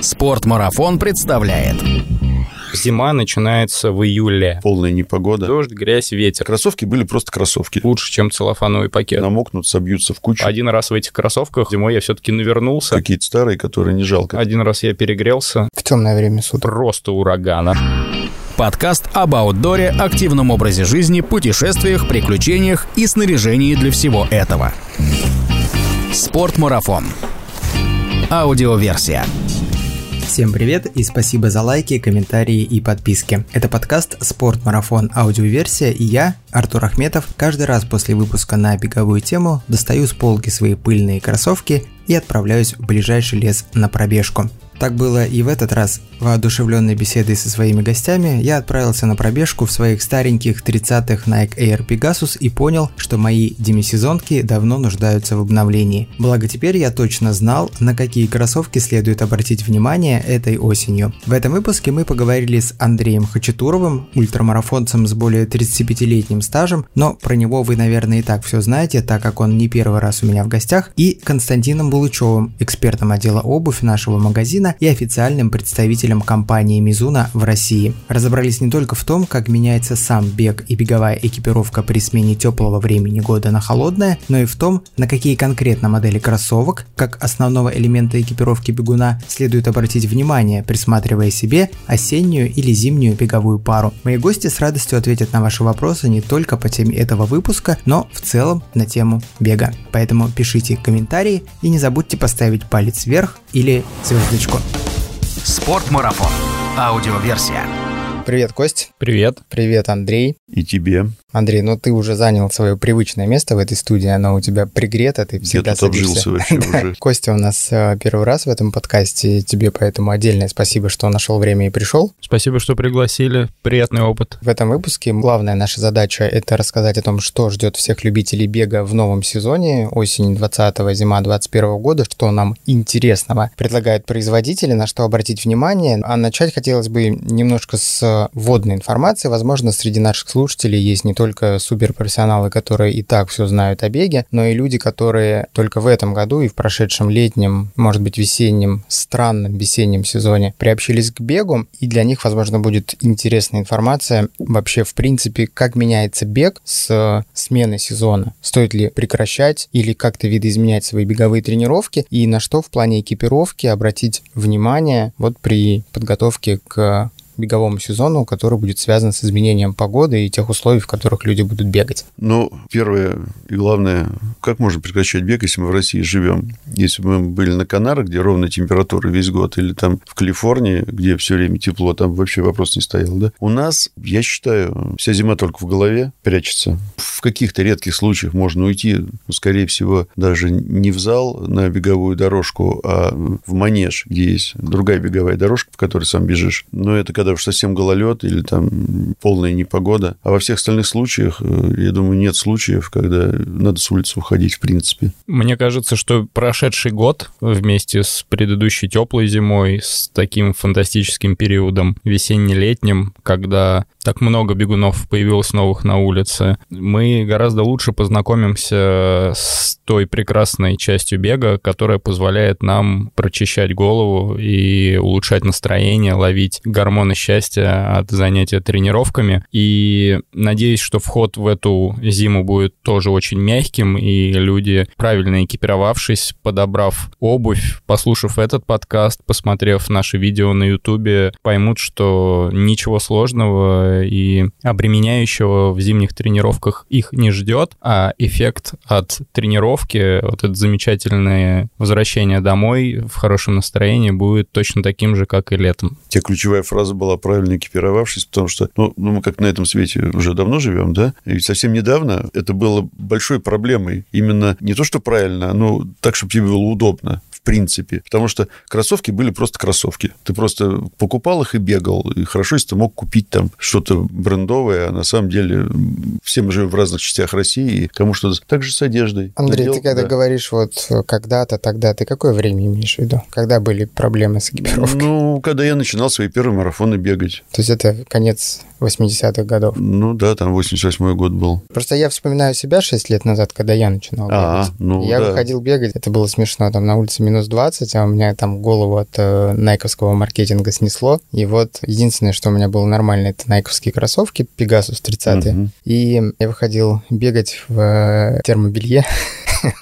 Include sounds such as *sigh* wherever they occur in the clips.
Спортмарафон представляет. Зима начинается в июле. Полная непогода. Дождь, грязь, ветер. Кроссовки были просто кроссовки. Лучше, чем целлофановый пакет. Намокнут, собьются в кучу. Один раз в этих кроссовках зимой я все-таки навернулся. Какие-то старые, которые не жалко. Один раз я перегрелся. В темное время суток. Просто урагана. Подкаст об аутдоре, активном образе жизни, путешествиях, приключениях и снаряжении для всего этого. Спортмарафон. Аудиоверсия. Всем привет и спасибо за лайки, комментарии и подписки. Это подкаст «Спорт-марафон. Аудиоверсия» и я, Артур Ахметов, каждый раз после выпуска на беговую тему достаю с полки свои пыльные кроссовки и отправляюсь в ближайший лес на пробежку. Так было и в этот раз. Воодушевленной беседой со своими гостями, я отправился на пробежку в своих стареньких 30-х Nike Air Pegasus и понял, что мои демисезонки давно нуждаются в обновлении. Благо теперь я точно знал, на какие кроссовки следует обратить внимание этой осенью. В этом выпуске мы поговорили с Андреем Хачатуровым, ультрамарафонцем с более 35-летним стажем, но про него вы, наверное, и так все знаете, так как он не первый раз у меня в гостях, и Константином Булычевым, экспертом отдела обувь нашего магазина и официальным представителем представителем компании Мизуна в России. Разобрались не только в том, как меняется сам бег и беговая экипировка при смене теплого времени года на холодное, но и в том, на какие конкретно модели кроссовок, как основного элемента экипировки бегуна, следует обратить внимание, присматривая себе осеннюю или зимнюю беговую пару. Мои гости с радостью ответят на ваши вопросы не только по теме этого выпуска, но в целом на тему бега. Поэтому пишите комментарии и не забудьте поставить палец вверх или звездочку. Спортмарафон. Аудиоверсия. Привет, Кость. Привет. Привет, Андрей. И тебе. Андрей, ну ты уже занял свое привычное место в этой студии, оно у тебя пригрето, ты всегда Я тут садишься. вообще *laughs* уже. Костя у нас э, первый раз в этом подкасте, тебе поэтому отдельное спасибо, что нашел время и пришел. Спасибо, что пригласили. Приятный опыт. В этом выпуске главная наша задача – это рассказать о том, что ждет всех любителей бега в новом сезоне, осень 20 зима 21 года, что нам интересного предлагают производители, на что обратить внимание. А начать хотелось бы немножко с вводной информации. Возможно, среди наших слушателей есть не только суперпрофессионалы, которые и так все знают о беге, но и люди, которые только в этом году и в прошедшем летнем, может быть, весеннем, странном весеннем сезоне приобщились к бегу, и для них, возможно, будет интересная информация вообще, в принципе, как меняется бег с смены сезона. Стоит ли прекращать или как-то видоизменять свои беговые тренировки, и на что в плане экипировки обратить внимание вот при подготовке к беговому сезону, который будет связан с изменением погоды и тех условий, в которых люди будут бегать? Ну, первое и главное, как можно прекращать бег, если мы в России живем? Если бы мы были на Канарах, где ровная температура весь год, или там в Калифорнии, где все время тепло, там вообще вопрос не стоял, да? У нас, я считаю, вся зима только в голове прячется. В каких-то редких случаях можно уйти, скорее всего, даже не в зал на беговую дорожку, а в манеж, где есть другая беговая дорожка, по которой сам бежишь. Но это когда уж совсем гололед или там полная непогода. А во всех остальных случаях, э, я думаю, нет случаев, когда надо с улицы уходить, в принципе. Мне кажется, что прошедший год вместе с предыдущей теплой зимой, с таким фантастическим периодом весенне-летним, когда так много бегунов появилось новых на улице, мы гораздо лучше познакомимся с той прекрасной частью бега, которая позволяет нам прочищать голову и улучшать настроение, ловить гормоны счастья от занятия тренировками. И надеюсь, что вход в эту зиму будет тоже очень мягким, и люди, правильно экипировавшись, подобрав обувь, послушав этот подкаст, посмотрев наши видео на ютубе, поймут, что ничего сложного и обременяющего в зимних тренировках их не ждет, а эффект от тренировки, вот это замечательное возвращение домой в хорошем настроении будет точно таким же, как и летом. Тебя ключевая фраза была правильно экипировавшись, потому что, ну, ну, мы как на этом свете уже давно живем, да, и совсем недавно это было большой проблемой. Именно не то, что правильно, но так, чтобы тебе было удобно в принципе. Потому что кроссовки были просто кроссовки. Ты просто покупал их и бегал. И хорошо, если ты мог купить там что-то брендовое, а на самом деле все мы живем в разных частях России, и кому что-то... Так же с одеждой. Андрей, Надел, ты когда да. говоришь вот когда-то, тогда, ты какое время имеешь в виду? Когда были проблемы с экипировкой? Ну, когда я начинал свои первые марафоны бегать. То есть это конец 80-х годов. Ну да, там 88 год был. Просто я вспоминаю себя 6 лет назад, когда я начинал А, бегать. ну я да. выходил бегать, это было смешно, там на улице минус 20, а у меня там голову от э, найковского маркетинга снесло. И вот единственное, что у меня было нормально, это найковские кроссовки Pegasus 30. Угу. И я выходил бегать в э, термобелье.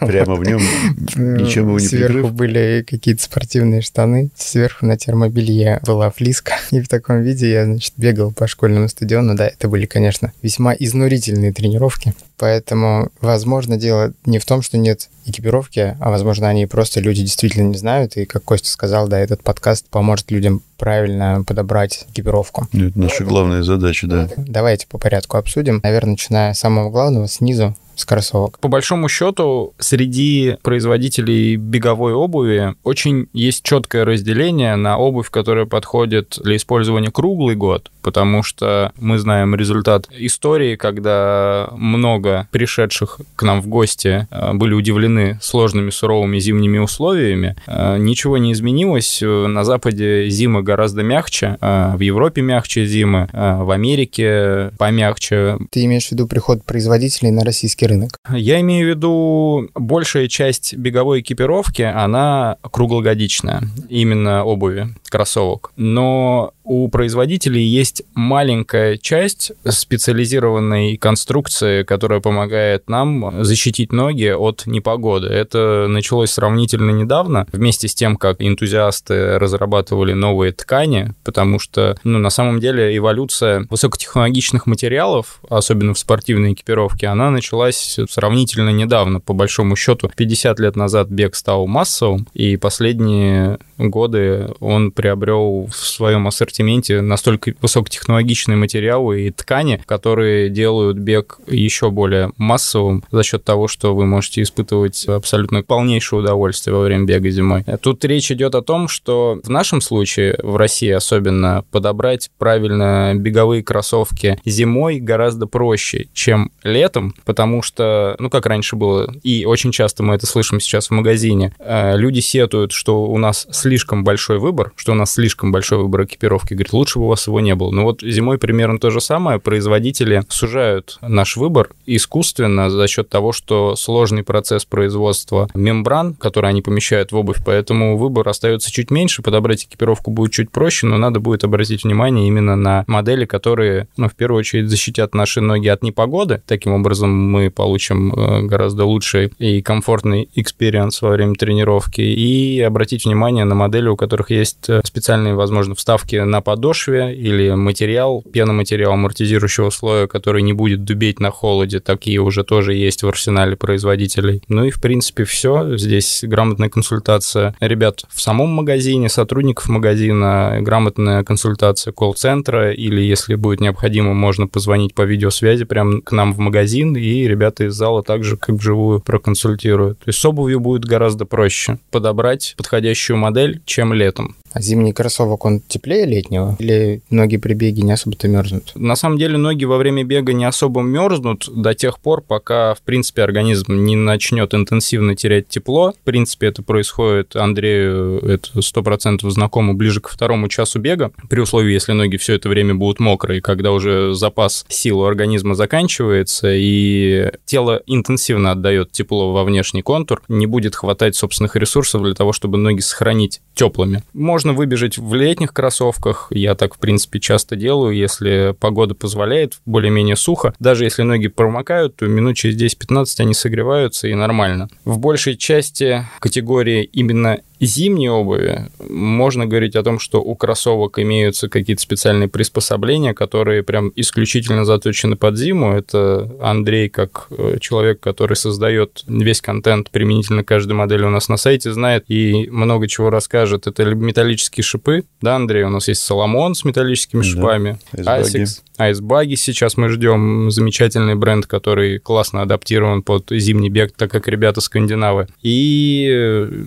Прямо в нем *laughs* ничем его не Сверху были какие-то спортивные штаны, сверху на термобелье была флиска. *laughs* И в таком виде я, значит, бегал по школьному стадиону. Да, это были, конечно, весьма изнурительные тренировки. Поэтому, возможно, дело не в том, что нет экипировки, а, возможно, они просто люди действительно не знают. И, как Костя сказал, да, этот подкаст поможет людям правильно подобрать экипировку. Это наша главная задача, да. Давайте по порядку обсудим. Наверное, начиная с самого главного, снизу, с кроссовок. По большому счету, среди производителей беговой обуви очень есть четкое разделение на обувь, которая подходит для использования круглый год, потому что мы знаем результат истории, когда много пришедших к нам в гости э, были удивлены сложными суровыми зимними условиями. Э, ничего не изменилось. На Западе зимы гораздо мягче, э, в Европе мягче зимы, в Америке помягче. Ты имеешь в виду приход производителей на российский рынок? Я имею в виду, большая часть беговой экипировки, она круглогодичная, именно обуви, кроссовок. Но у производителей есть маленькая часть специализированной конструкции, которая помогает нам защитить ноги от непогоды. Это началось сравнительно недавно, вместе с тем, как энтузиасты разрабатывали новые ткани, потому что, ну, на самом деле, эволюция высокотехнологичных материалов, особенно в спортивной экипировке, она началась сравнительно недавно. По большому счету, 50 лет назад бег стал массовым, и последние годы он приобрел в своем ассортименте настолько высокотехнологичные материалы и ткани, которые делают бег еще более массовым за счет того, что вы можете испытывать абсолютно полнейшее удовольствие во время бега зимой. Тут речь идет о том, что в нашем случае, в России особенно, подобрать правильно беговые кроссовки зимой гораздо проще, чем летом, потому что, ну, как раньше было, и очень часто мы это слышим сейчас в магазине, э, люди сетуют, что у нас слишком большой выбор, что у нас слишком большой выбор экипировки. Говорит, лучше бы у вас его не было. Но вот зимой примерно то же самое. Производители сужают наш выбор искусственно за счет того, что сложный процесс производства мембран, которые они помещают в обувь, поэтому выбор остается чуть меньше, подобрать экипировку будет чуть проще, но надо будет обратить внимание именно на модели, которые, ну, в первую очередь, защитят наши ноги от непогоды. Таким образом, мы получим э, гораздо лучший и комфортный experience во время тренировки. И обратить внимание на модели, у которых есть э, специальные, возможно, вставки на подошве или материал, пеноматериал амортизирующего слоя, который не будет дубеть на холоде. Такие уже тоже есть в арсенале производителей. Ну и, в принципе, все. Здесь грамотная консультация ребят в самом магазине, сотрудников магазина, грамотная консультация колл-центра, или, если будет необходимо, можно позвонить по видеосвязи прямо к нам в магазин, и ребята из зала также как вживую проконсультируют. То есть с обувью будет гораздо проще подобрать подходящую модель, чем летом. А зимний кроссовок, он теплее летнего? Или ноги при беге не особо-то мерзнут? На самом деле ноги во время бега не особо мерзнут до тех пор, пока, в принципе, организм не начнет интенсивно терять тепло. В принципе, это происходит Андрею, это сто процентов знакомо, ближе к второму часу бега, при условии, если ноги все это время будут мокрые, когда уже запас сил у организма заканчивается, и тело интенсивно отдает тепло во внешний контур, не будет хватать собственных ресурсов для того, чтобы ноги сохранить теплыми. Можно выбежать в летних кроссовках, я так, в принципе, часто делаю, если погода позволяет, более-менее сухо. Даже если ноги промокают, то минут через 10-15 они согреваются и нормально. В большей части категории именно зимней обуви можно говорить о том, что у кроссовок имеются какие-то специальные приспособления, которые прям исключительно заточены под зиму. Это Андрей, как э, человек, который создает весь контент применительно каждой модели у нас на сайте, знает и много чего расскажет. Это металлические шипы. Да, Андрей, у нас есть Соломон с металлическими шипами, да, Asics, Айсбаги сейчас мы ждем. Замечательный бренд, который классно адаптирован под зимний бег, так как ребята скандинавы. И э,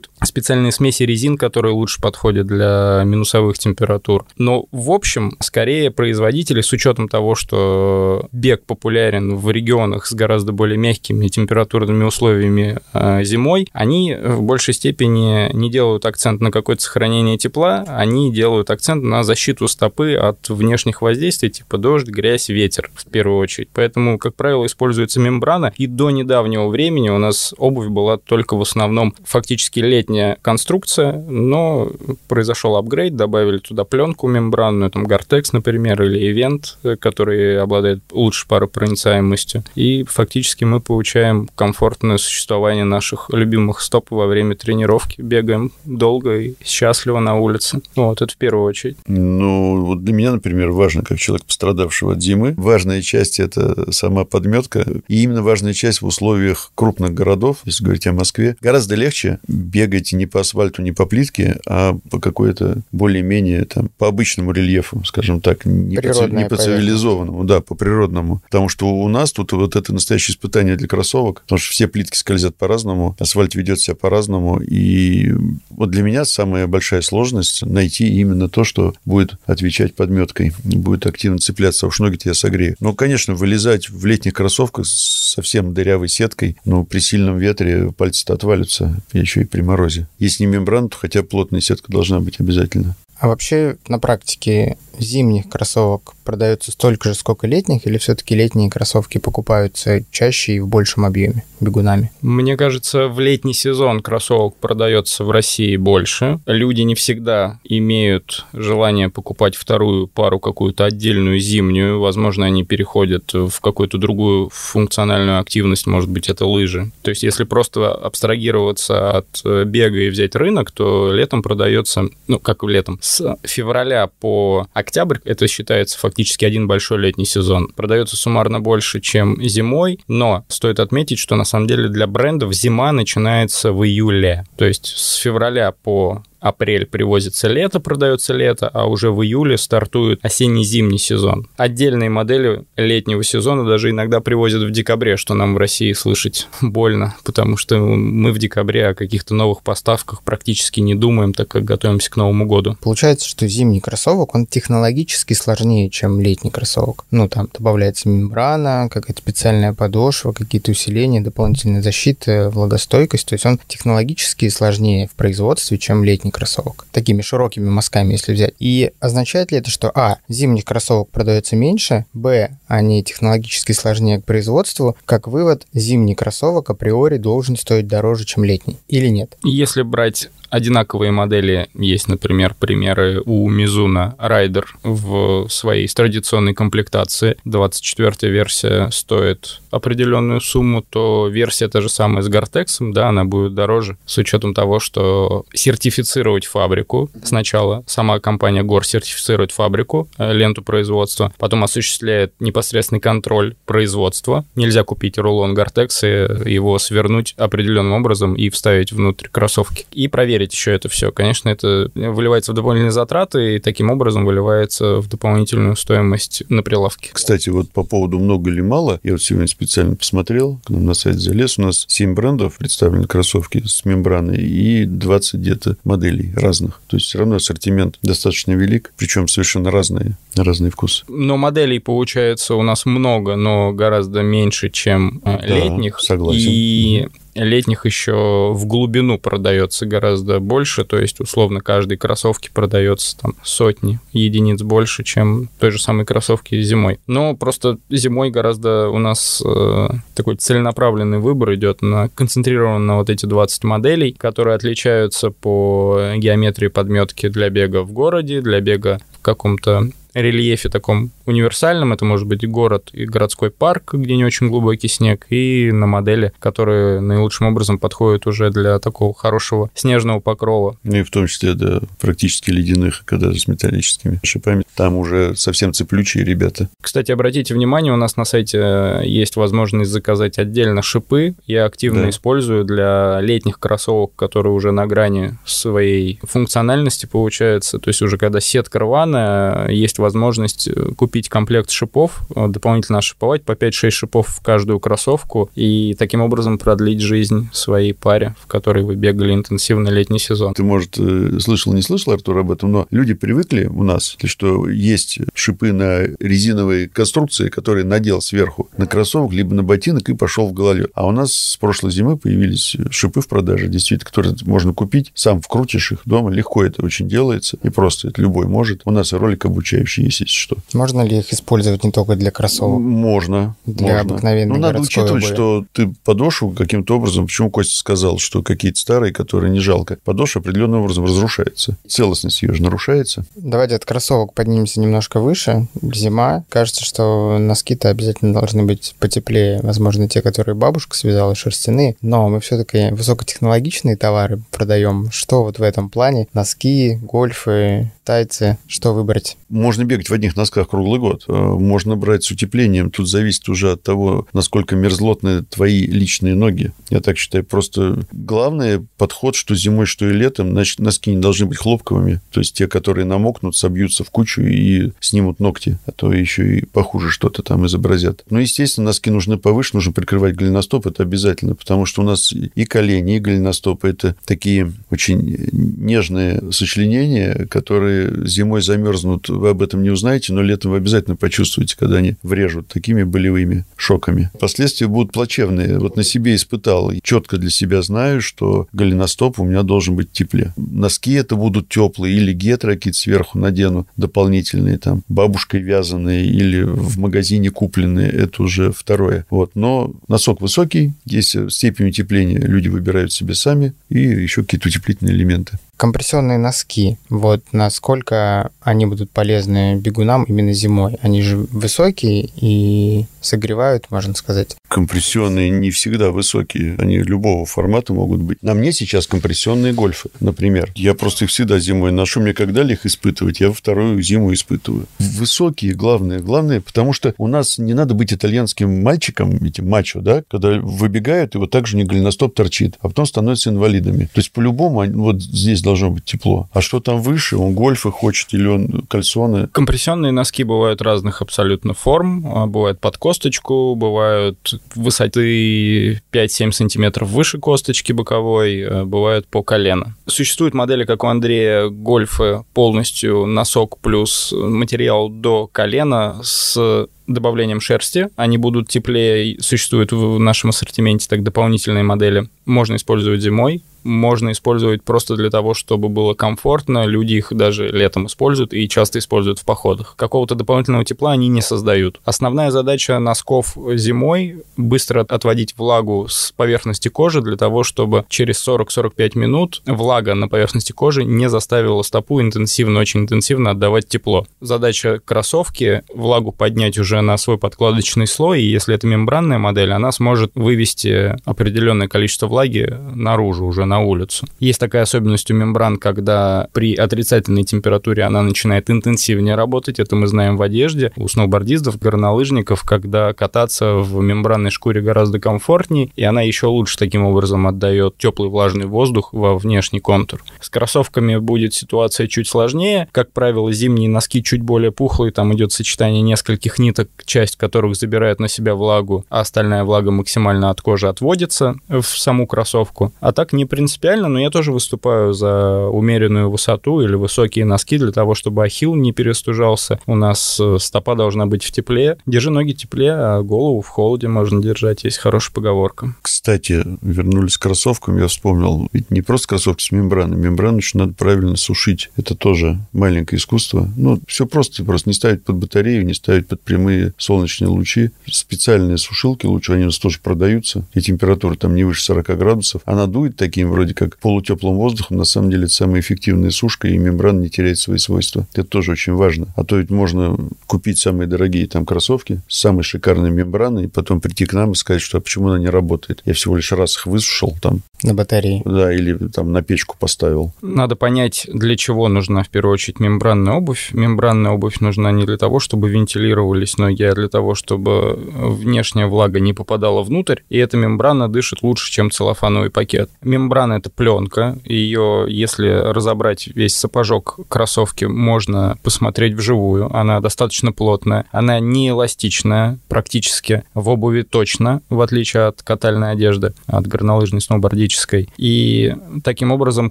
существуют специальные смеси резин, которые лучше подходят для минусовых температур. Но, в общем, скорее производители, с учетом того, что бег популярен в регионах с гораздо более мягкими температурными условиями э, зимой, они в большей степени не делают акцент на какое-то сохранение тепла, они делают акцент на защиту стопы от внешних воздействий типа дождь, грязь, ветер в первую очередь. Поэтому, как правило, используется мембрана. И до недавнего времени у нас обувь была только в основном фактически летняя конструкция, но произошел апгрейд, добавили туда пленку мембранную, там Gore-Tex, например, или Event, который обладает лучшей паропроницаемостью. И фактически мы получаем комфортное существование наших любимых стоп во время тренировки. Бегаем долго и счастливо на улице. Вот, это в первую очередь. Ну, вот для меня, например, важно, как человек, пострадавшего от зимы, важная часть – это сама подметка. И именно важная часть в условиях крупных городов, если говорить о Москве, гораздо легче бегать не по асфальту, не по плитке, а по какой-то более-менее там по обычному рельефу, скажем так, не по, не по цивилизованному, да, по природному. Потому что у нас тут вот это настоящее испытание для кроссовок, потому что все плитки скользят по-разному, асфальт ведет себя по-разному. И вот для меня самая большая сложность найти именно то, что будет отвечать подметкой, будет активно цепляться, уж ноги тебя согреют. Но, конечно, вылезать в летних кроссовках с совсем дырявой сеткой, ну, при сильном ветре пальцы-то отвалятся, еще и при морозе. Если не мембрана, то хотя плотная сетка должна быть обязательно. А вообще на практике зимних кроссовок продается столько же, сколько летних, или все-таки летние кроссовки покупаются чаще и в большем объеме бегунами? Мне кажется, в летний сезон кроссовок продается в России больше. Люди не всегда имеют желание покупать вторую пару какую-то отдельную зимнюю. Возможно, они переходят в какую-то другую функциональную активность, может быть, это лыжи. То есть, если просто абстрагироваться от э, бега и взять рынок, то летом продается, ну, как летом, с февраля по октябрь, это считается фактически один большой летний сезон. Продается суммарно больше, чем зимой, но стоит отметить, что на самом деле для брендов зима начинается в июле. То есть с февраля по апрель привозится лето, продается лето, а уже в июле стартует осенне-зимний сезон. Отдельные модели летнего сезона даже иногда привозят в декабре, что нам в России слышать больно, потому что мы в декабре о каких-то новых поставках практически не думаем, так как готовимся к Новому году. Получается, что зимний кроссовок, он технологически сложнее, чем летний кроссовок. Ну, там добавляется мембрана, какая-то специальная подошва, какие-то усиления, дополнительная защита, влагостойкость. То есть он технологически сложнее в производстве, чем летний зимних кроссовок. Такими широкими мазками, если взять. И означает ли это, что а. Зимних кроссовок продается меньше, б. Они технологически сложнее к производству. Как вывод, зимний кроссовок априори должен стоить дороже, чем летний. Или нет? Если брать одинаковые модели. Есть, например, примеры у Мизуна Rider в своей традиционной комплектации. 24 версия стоит определенную сумму, то версия та же самая с Гортексом, да, она будет дороже, с учетом того, что сертифицировать фабрику сначала, сама компания Гор сертифицирует фабрику, э, ленту производства, потом осуществляет непосредственный контроль производства. Нельзя купить рулон Гортекс и его свернуть определенным образом и вставить внутрь кроссовки. И проверить проверить еще это все. Конечно, это выливается в дополнительные затраты и таким образом выливается в дополнительную стоимость на прилавке. Кстати, вот по поводу много или мало, я вот сегодня специально посмотрел, к нам на сайт залез, у нас 7 брендов представлены кроссовки с мембраной и 20 где-то моделей разных. То есть все равно ассортимент достаточно велик, причем совершенно разные, разные вкусы. Но моделей получается у нас много, но гораздо меньше, чем э, да, летних. Согласен. И летних еще в глубину продается гораздо больше, то есть условно каждой кроссовки продается там сотни единиц больше, чем той же самой кроссовки зимой. Но просто зимой гораздо у нас э, такой целенаправленный выбор идет на концентрирован на вот эти 20 моделей, которые отличаются по геометрии подметки для бега в городе, для бега в каком-то рельефе таком универсальном. Это может быть город и городской парк, где не очень глубокий снег, и на модели, которые наилучшим образом подходят уже для такого хорошего снежного покрова. Ну и в том числе, да, практически ледяных, когда с металлическими шипами. Там уже совсем цеплючие ребята. Кстати, обратите внимание, у нас на сайте есть возможность заказать отдельно шипы. Я активно да. использую для летних кроссовок, которые уже на грани своей функциональности получается. То есть уже когда сетка рваная, есть возможность купить купить комплект шипов, э, дополнительно ошиповать по 5-6 шипов в каждую кроссовку и таким образом продлить жизнь своей паре, в которой вы бегали интенсивно летний сезон. Ты, может, э, слышал, не слышал, Артур, об этом, но люди привыкли у нас, что есть шипы на резиновые конструкции, которые надел сверху на кроссовок, либо на ботинок и пошел в голове. А у нас с прошлой зимы появились шипы в продаже, действительно, которые можно купить, сам вкрутишь их дома, легко это очень делается, и просто это любой может. У нас и ролик обучающий есть, если что. Можно ли их использовать не только для кроссовок? Можно. Для можно. обыкновенной Ну, надо учитывать, обуви. что ты подошву каким-то образом, почему Костя сказал, что какие-то старые, которые не жалко, подошва определенным образом разрушается. Целостность ее же нарушается. Давайте от кроссовок поднимемся немножко выше. Зима. Кажется, что носки-то обязательно должны быть потеплее. Возможно, те, которые бабушка связала, шерстяные. Но мы все-таки высокотехнологичные товары продаем. Что вот в этом плане? Носки, гольфы, тайцы. Что выбрать? Можно бегать в одних носках круглый год. Э, Можно брать с утеплением. Тут зависит уже от того, насколько мерзлотны твои личные ноги. Я так считаю. Просто главный подход, что зимой, что и летом, значит, носки не должны быть хлопковыми. То есть те, которые намокнут, собьются в кучу и снимут ногти. А то еще и похуже что-то там изобразят. Ну, естественно, носки нужны повыше, нужно прикрывать голеностоп. Это обязательно, потому что у нас и колени, и голеностопы – это такие очень нежные сочленения, которые зимой замерзнут, вы об этом не узнаете, но летом вы обязательно почувствуете, когда они врежут такими болевыми шоками. Последствия будут плачевные. Вот на себе испытал. Четко для себя знаю, что голеностоп у меня должен быть тепле. Носки это будут теплые или гетры какие-то сверху надену дополнительные, там, бабушкой вязаные или в магазине купленные. Это уже второе. Вот. Но носок высокий, если степень утепления люди выбирают себе сами, и еще какие-то утеплительные элементы. Компрессионные носки. Вот насколько они будут полезны бегунам именно зимой? Они же высокие и согревают, можно сказать. Компрессионные не всегда высокие, они любого формата могут быть. На мне сейчас компрессионные гольфы, например. Я просто их всегда зимой ношу, мне когда ли их испытывать, я вторую зиму испытываю. Высокие, главное, главное, потому что у нас не надо быть итальянским мальчиком, этим мачо, да, когда выбегают, и вот так же не голеностоп торчит, а потом становятся инвалидами. То есть по-любому вот здесь должно быть тепло. А что там выше, он гольфы хочет или он кальсоны, Компрессионные носки бывают разных абсолютно форм. А, Бывают под косточку, бывают высоты 5-7 сантиметров выше косточки боковой, а, бывают по колено. Существуют модели, как у Андрея, гольфы полностью носок плюс материал до колена с добавлением шерсти. Они будут теплее, существуют в нашем ассортименте так дополнительные модели. Можно использовать зимой, можно использовать просто для того, чтобы было комфортно. Люди их даже летом используют и часто используют в походах. Какого-то дополнительного тепла они не создают. Основная задача носков зимой — быстро отводить влагу с поверхности кожи для того, чтобы через 40-45 минут влага на поверхности кожи не заставила стопу интенсивно, очень интенсивно отдавать тепло. Задача кроссовки — влагу поднять уже на свой подкладочный слой, и если это мембранная модель, она сможет вывести определенное количество влаги наружу, уже на улицу. Есть такая особенность у мембран, когда при отрицательной температуре она начинает интенсивнее работать, это мы знаем в одежде. У сноубордистов, горнолыжников, когда кататься в мембранной шкуре гораздо комфортнее, и она еще лучше таким образом отдает теплый влажный воздух во внешний контур. С кроссовками будет ситуация чуть сложнее. Как правило, зимние носки чуть более пухлые, там идет сочетание нескольких ниток, часть которых забирает на себя влагу, а остальная влага максимально от кожи отводится в саму кроссовку. А так не принципиально, но я тоже выступаю за умеренную высоту или высокие носки для того, чтобы ахилл не перестужался. У нас э, стопа должна быть в тепле. Держи ноги тепле, а голову в холоде можно держать. Есть хорошая поговорка. Кстати, вернулись к кроссовкам, я вспомнил, ведь не просто кроссовки с мембраной, мембрану еще надо правильно сушить. Это тоже маленькое искусство. Ну, все просто, просто не ставить под батарею, не ставить под прямые солнечные лучи. Специальные сушилки лучше, они у нас тоже продаются, и температура там не выше 40 градусов. Она дует таким вроде как полутеплым воздухом, на самом деле это самая эффективная сушка, и мембрана не теряет свои свойства. Это тоже очень важно. А то ведь можно купить самые дорогие там кроссовки с самой шикарной мембраной, и потом прийти к нам и сказать, что а почему она не работает. Я всего лишь раз их высушил там, На батарее. да, или там на печку поставил. Надо понять, для чего нужна в первую очередь мембранная обувь. Мембранная обувь нужна не для того, чтобы вентилировались ноги, а для того, чтобы внешняя влага не попадала внутрь, и эта мембрана дышит лучше, чем целлофановый пакет. Мембрана — это пленка, ее, если разобрать весь сапожок кроссовки, можно посмотреть вживую. Она достаточно плотная, она не эластичная практически, в обуви точно, в отличие от катальной одежды, от горнолыжной, сноубордической. И таким образом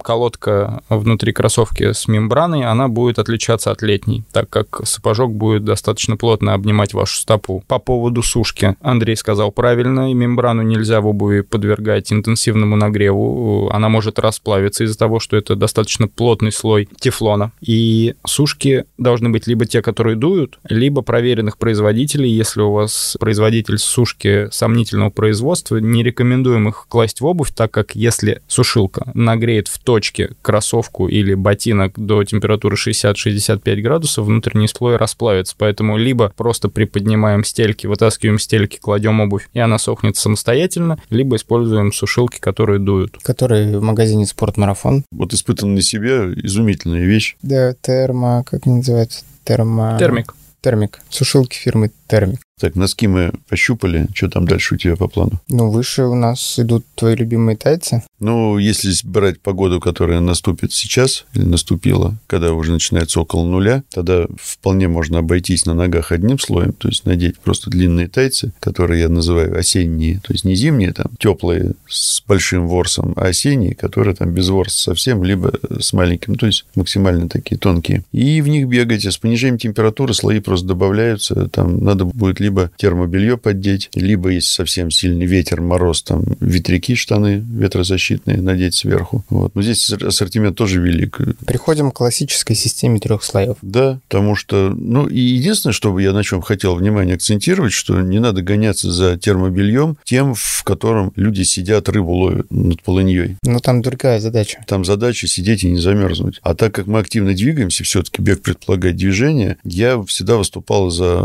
колодка внутри кроссовки с мембраной, она будет отличаться от летней, так как сапожок будет достаточно плотно обнимать вашу стопу. По поводу сушки. Андрей сказал правильно, и мембрану нельзя в обуви подвергать интенсивному нагреву. Она может расплавиться из-за того, что это достаточно плотный слой тефлона. И сушки должны быть либо те, которые дуют, либо проверенных производителей. Если у вас производитель сушки сомнительного производства, не рекомендуем их класть в обувь, так как если сушилка нагреет в точке кроссовку или ботинок до температуры 60-65 градусов, внутренний слой расплавится. Поэтому либо просто приподнимаем стельки, вытаскиваем стельки, кладем обувь, и она сохнет самостоятельно, либо используем сушилки, которые дуют. Которые в магазине «Спортмарафон». Вот испытан на себе изумительная вещь. Да, термо, как они называются? Термо... Термик. Термик. Сушилки фирмы Термик. Так, носки мы пощупали. Что там дальше у тебя по плану? Ну, выше у нас идут твои любимые тайцы. Ну, если брать погоду, которая наступит сейчас, или наступила, когда уже начинается около нуля, тогда вполне можно обойтись на ногах одним слоем, то есть надеть просто длинные тайцы, которые я называю осенние, то есть не зимние, там, теплые с большим ворсом, а осенние, которые там без ворса совсем, либо с маленьким, то есть максимально такие тонкие. И в них бегаете. С понижением температуры слои просто добавляются, там надо будет либо термобелье поддеть, либо, если совсем сильный ветер, мороз, там, ветряки, штаны ветрозащитные надеть сверху. Вот. Но здесь ассортимент тоже велик. Приходим к классической системе трех слоев. Да, потому что, ну, и единственное, что я на чем хотел внимание акцентировать, что не надо гоняться за термобельем тем, в котором люди сидят, рыбу ловят над полыньей. Но там другая задача. Там задача сидеть и не замерзнуть. А так как мы активно двигаемся, все-таки бег предполагает движение, я всегда выступал за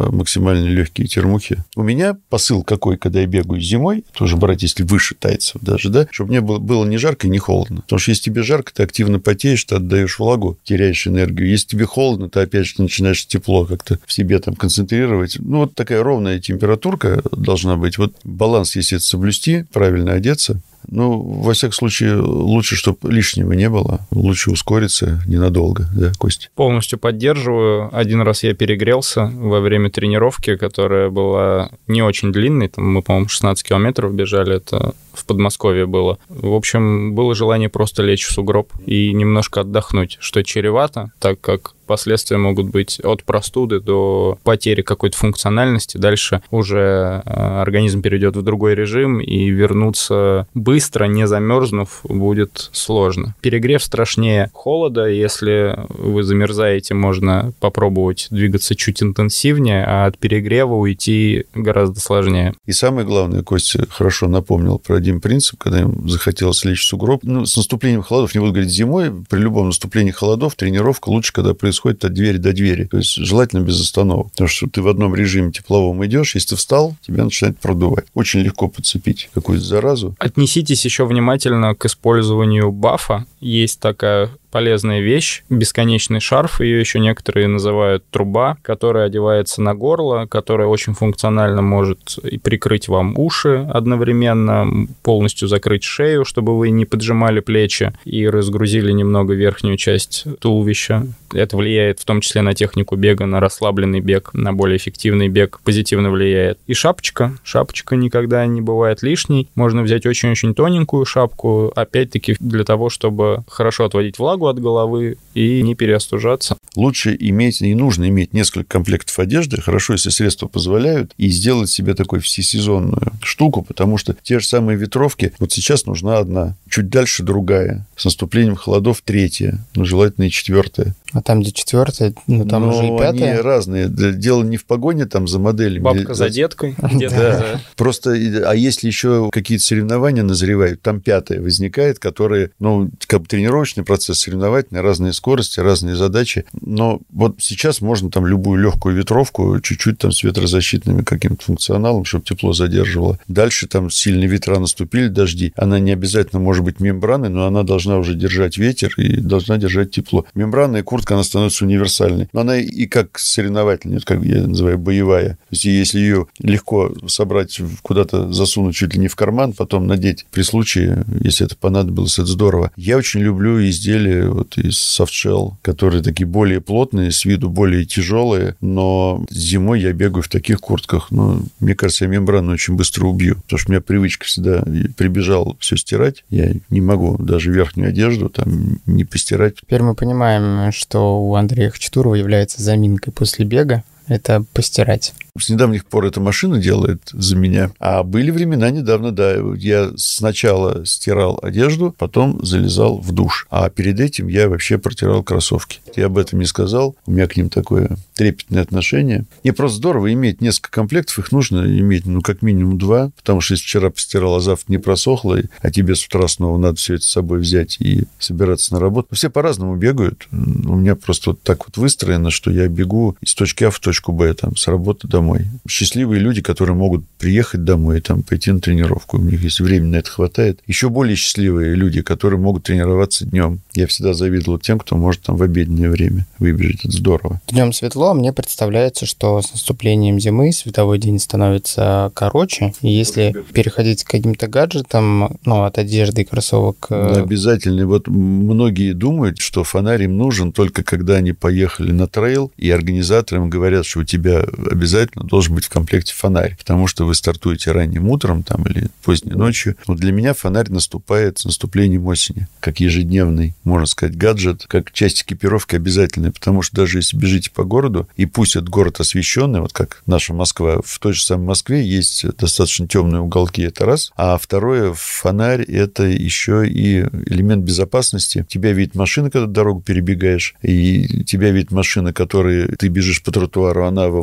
максимально легкие термухи. У меня посыл какой, когда я бегаю зимой, тоже брать, если выше тайцев даже, да, чтобы мне было, было не жарко и не холодно. Потому что если тебе жарко, ты активно потеешь, ты отдаешь влагу, теряешь энергию. Если тебе холодно, ты опять же начинаешь тепло как-то в себе там концентрировать. Ну, вот такая ровная температурка должна быть. Вот баланс, если это соблюсти, правильно одеться, ну, во всяком случае, лучше, чтобы лишнего не было. Лучше ускориться ненадолго, да, Костя? Полностью поддерживаю. Один раз я перегрелся во время тренировки, которая была не очень длинной. Там мы, по-моему, 16 километров бежали. Это в Подмосковье было. В общем, было желание просто лечь в сугроб и немножко отдохнуть, что чревато, так как последствия могут быть от простуды до потери какой-то функциональности. Дальше уже э, организм перейдет в другой режим, и вернуться быстро, не замерзнув, будет сложно. Перегрев страшнее холода. Если вы замерзаете, можно попробовать двигаться чуть интенсивнее, а от перегрева уйти гораздо сложнее. И самое главное, Костя хорошо напомнил про один принцип, когда им захотелось лечь в сугроб. Ну, с наступлением холодов, не буду говорить зимой, при любом наступлении холодов тренировка лучше, когда происходит от двери до двери. То есть желательно без остановок. Потому что ты в одном режиме тепловом идешь, если ты встал, тебя начинает продувать. Очень легко подцепить какую-то заразу. Отнеситесь еще внимательно к использованию бафа. Есть такая полезная вещь, бесконечный шарф, ее еще некоторые называют труба, которая одевается на горло, которая очень функционально может и прикрыть вам уши одновременно, полностью закрыть шею, чтобы вы не поджимали плечи и разгрузили немного верхнюю часть туловища. Это влияет в том числе на технику бега, на расслабленный бег, на более эффективный бег, позитивно влияет. И шапочка. Шапочка никогда не бывает лишней. Можно взять очень-очень тоненькую шапку, опять-таки для того, чтобы хорошо отводить влагу, от головы и не переостужаться. Лучше иметь, не нужно иметь несколько комплектов одежды, хорошо, если средства позволяют, и сделать себе такой всесезонную штуку, потому что те же самые ветровки, вот сейчас нужна одна, чуть дальше другая, с наступлением холодов третья, ну, желательно и четвертая. А там, где четвертая, ну, там Но уже и пятая. они разные. Дело не в погоне там за моделями. Бабка за деткой. *laughs* Да. Просто, а если еще какие-то соревнования назревают, там пятая возникает, которые, ну, как бы тренировочный процесс, соревновательный, разные скорости, разные задачи. Но вот сейчас можно там любую легкую ветровку, чуть-чуть там с ветрозащитными каким-то функционалом, чтобы тепло задерживало. Дальше там сильные ветра наступили, дожди. Она не обязательно может быть мембраной, но она должна уже держать ветер и должна держать тепло. Мембранная куртка, она становится универсальной. Но она и как соревновательная, как я называю, боевая. То есть, если ее легко собрать, куда-то засунуть чуть ли не в карман, потом надеть при случае, если это понадобилось, это здорово. Я очень люблю изделия вот из softshell, которые такие более плотные, с виду более тяжелые, но зимой я бегаю в таких куртках. Ну, мне кажется, я мембрану очень быстро убью, потому что у меня привычка всегда прибежал все стирать. Я не могу даже верхнюю одежду там не постирать. Теперь мы понимаем, что у Андрея Хачатурова является заминкой после бега, это постирать. С недавних пор эта машина делает за меня. А были времена недавно, да, я сначала стирал одежду, потом залезал в душ. А перед этим я вообще протирал кроссовки. Я об этом не сказал. У меня к ним такое трепетное отношение. И просто здорово иметь несколько комплектов. Их нужно иметь, ну, как минимум два. Потому что если вчера постирал, а завтра не просохло, а тебе с утра снова надо все это с собой взять и собираться на работу. Все по-разному бегают. У меня просто вот так вот выстроено, что я бегу из точки А в точку Б, там, с работы домой. Счастливые люди, которые могут приехать домой и там пойти на тренировку. У них, если времени на это хватает. Еще более счастливые люди, которые могут тренироваться днем. Я всегда завидовал тем, кто может там в обеденное время выбежать. Это здорово. Днем светло, а мне представляется, что с наступлением зимы световой день становится короче. И если переходить к каким-то гаджетам, ну, от одежды и кроссовок... Э, да, обязательно. Вот многие думают, что фонарь им нужен только когда они поехали на трейл, и организаторам говорят, что у тебя обязательно должен быть в комплекте фонарь, потому что вы стартуете ранним утром там или поздней ночью. Вот для меня фонарь наступает с наступлением осени, как ежедневный, можно сказать, гаджет, как часть экипировки обязательная, потому что даже если бежите по городу, и пусть этот город освещенный, вот как наша Москва, в той же самой Москве есть достаточно темные уголки, это раз, а второе, фонарь — это еще и элемент безопасности. Тебя видит машина, когда дорогу перебегаешь, и тебя видит машина, которой ты бежишь по тротуару, она во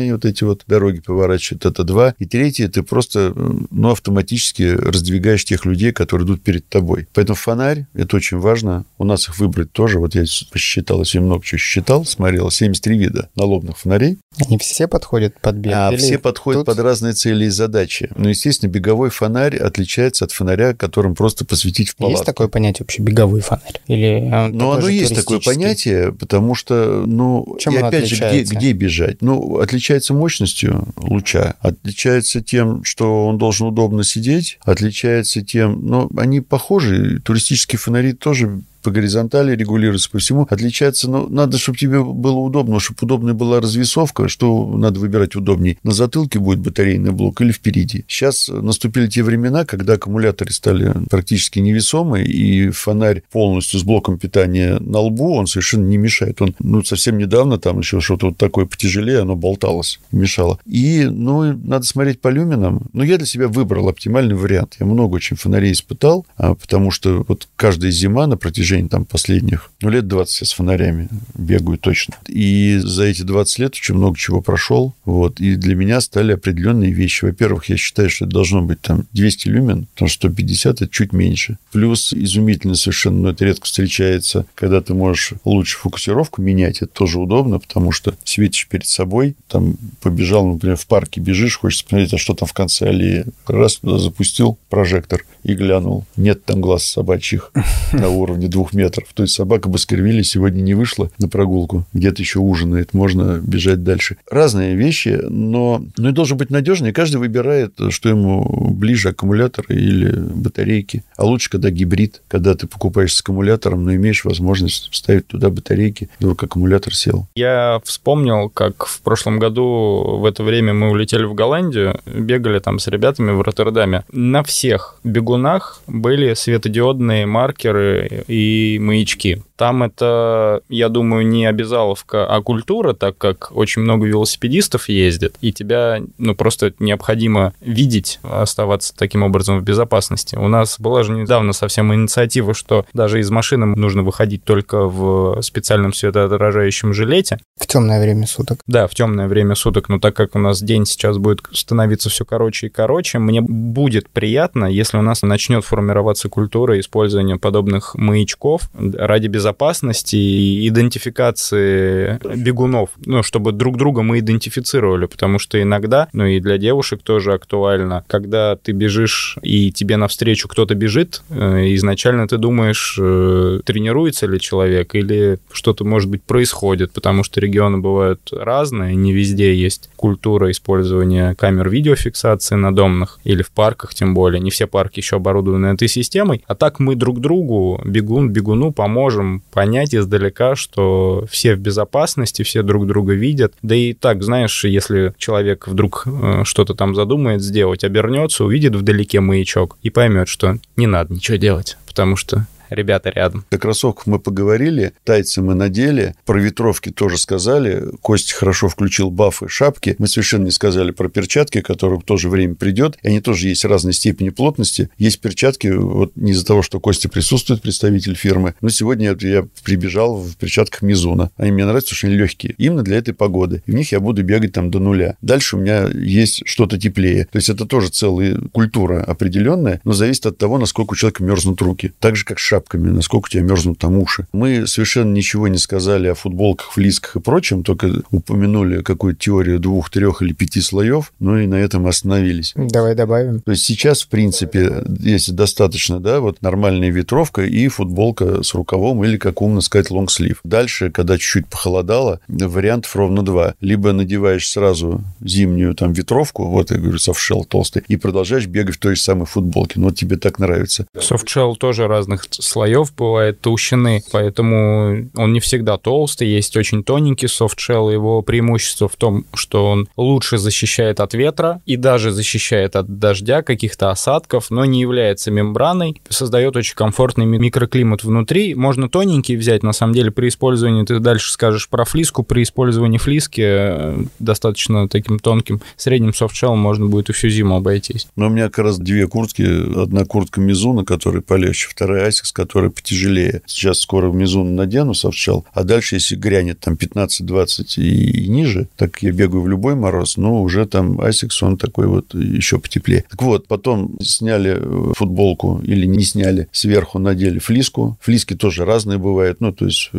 внутриквартальные вот эти вот дороги поворачивает, это два. И третье, ты просто, ну, автоматически раздвигаешь тех людей, которые идут перед тобой. Поэтому фонарь, это очень важно. У нас их выбрать тоже. Вот я посчитал, если много чего считал, смотрел, 73 вида налобных фонарей. Они все подходят под бег? А все подходят тут... под разные цели и задачи. Ну, естественно, беговой фонарь отличается от фонаря, которым просто посветить в палатку. Есть такое понятие вообще беговой фонарь? Или ну, оно есть такое понятие, потому что, ну, Чем и опять же, где, где бежать? Ну, отличается мощностью луча, отличается тем, что он должен удобно сидеть, отличается тем, ну, они похожи, туристические фонари тоже по горизонтали регулируется, по всему. Отличается, но надо, чтобы тебе было удобно, чтобы удобная была развесовка, что надо выбирать удобнее. На затылке будет батарейный блок или впереди. Сейчас наступили те времена, когда аккумуляторы стали практически невесомые, и фонарь полностью с блоком питания на лбу, он совершенно не мешает. Он, ну, совсем недавно там еще что-то вот такое потяжелее, оно болталось, мешало. И, ну, надо смотреть по люминам. Но я для себя выбрал оптимальный вариант. Я много очень фонарей испытал, а, потому что вот каждая зима на протяжении протяжении там последних, ну, лет 20 я с фонарями бегаю точно. И за эти 20 лет очень много чего прошел. Вот. И для меня стали определенные вещи. Во-первых, я считаю, что это должно быть там 200 люмен, потому что 150 это чуть меньше. Плюс изумительно совершенно, но это редко встречается, когда ты можешь лучше фокусировку менять. Это тоже удобно, потому что светишь перед собой, там побежал, например, в парке бежишь, хочешь посмотреть, а что там в конце аллеи. Раз туда запустил прожектор и глянул. Нет там глаз собачьих на уровне двух двух метров. То есть собака Баскервилли сегодня не вышла на прогулку, где-то еще ужинает, можно бежать дальше. Разные вещи, но ну, и должен быть надежный. Каждый выбирает, что ему ближе, аккумулятор или батарейки. А лучше, когда гибрид, когда ты покупаешь с аккумулятором, но имеешь возможность вставить туда батарейки, вдруг аккумулятор сел. Я вспомнил, как в прошлом году в это время мы улетели в Голландию, бегали там с ребятами в Роттердаме. На всех бегунах были светодиодные маркеры и маячки. Там это, я думаю, не обязаловка, а культура, так как очень много велосипедистов ездит, и тебя, ну, просто необходимо видеть, оставаться таким образом в безопасности. У нас была же недавно совсем инициатива, что даже из машины нужно выходить только в специальном светоотражающем жилете. В темное время суток. Да, в темное время суток, но так как у нас день сейчас будет становиться все короче и короче, мне будет приятно, если у нас начнет формироваться культура использования подобных маячков ради безопасности безопасности и идентификации бегунов, ну, чтобы друг друга мы идентифицировали, потому что иногда, ну и для девушек тоже актуально, когда ты бежишь и тебе навстречу кто-то бежит, э, изначально ты думаешь, э, тренируется ли человек или что-то, может быть, происходит, потому что регионы бывают разные, не везде есть культура использования камер видеофиксации на домных или в парках тем более. Не все парки еще оборудованы этой системой. А так мы друг другу, бегун, бегуну поможем понять издалека, что все в безопасности, все друг друга видят. Да и так, знаешь, если человек вдруг э, что-то там задумает сделать, обернется, увидит вдалеке маячок и поймет, что не надо ничего делать, потому что ребята рядом. О кроссовках мы поговорили, тайцы мы надели, про ветровки тоже сказали. Костя хорошо включил бафы, шапки. Мы совершенно не сказали про перчатки, которые тоже время придет. И они тоже есть разной степени плотности. Есть перчатки, вот не из-за того, что Костя присутствует, представитель фирмы, но сегодня я прибежал в перчатках Мизуна. Они мне нравятся, они легкие. Именно для этой погоды. И в них я буду бегать там до нуля. Дальше у меня есть что-то теплее. То есть это тоже целая культура определенная, но зависит от того, насколько у человека мерзнут руки. Так же, как с шапками, насколько у тебя мерзнут там уши. Мы совершенно ничего не сказали о футболках, флисках и прочем, только упомянули какую-то теорию двух, трех или пяти слоев, ну и на этом остановились. Давай добавим. То есть сейчас, в принципе, если достаточно, да, вот нормальная ветровка и футболка с рукавом или, как умно сказать, лонгслив. Дальше, когда чуть-чуть похолодало, вариантов ровно два. Либо надеваешь сразу зимнюю там ветровку, вот я говорю, софтшелл толстый, и продолжаешь бегать в той же самой футболке. Ну, вот тебе так нравится. Софтшелл тоже разных слоев бывает толщины, поэтому он не всегда толстый. Есть очень тоненький софтшелл. Его преимущество в том, что он лучше защищает от ветра и даже защищает от дождя, каких-то осадков, но не является мембраной. Создает очень комфортный микроклимат внутри. Можно тоненький взять, на самом деле, при использовании, ты дальше скажешь про флиску, при использовании флиски э, достаточно таким тонким средним софтшеллом можно будет и всю зиму обойтись. Но у меня как раз две куртки. Одна куртка Mizuno, которая полегче, вторая Asics, которая потяжелее. Сейчас скоро Mizuno надену софтшелл, а дальше, если грянет там 15-20 и, и ниже, так я бегаю в любой мороз, но уже там Asics, он такой вот еще потеплее. Так вот, потом сняли э, футболку или не сняли, сверху надели флиску. Флиски тоже разные бывают, ну, то есть э,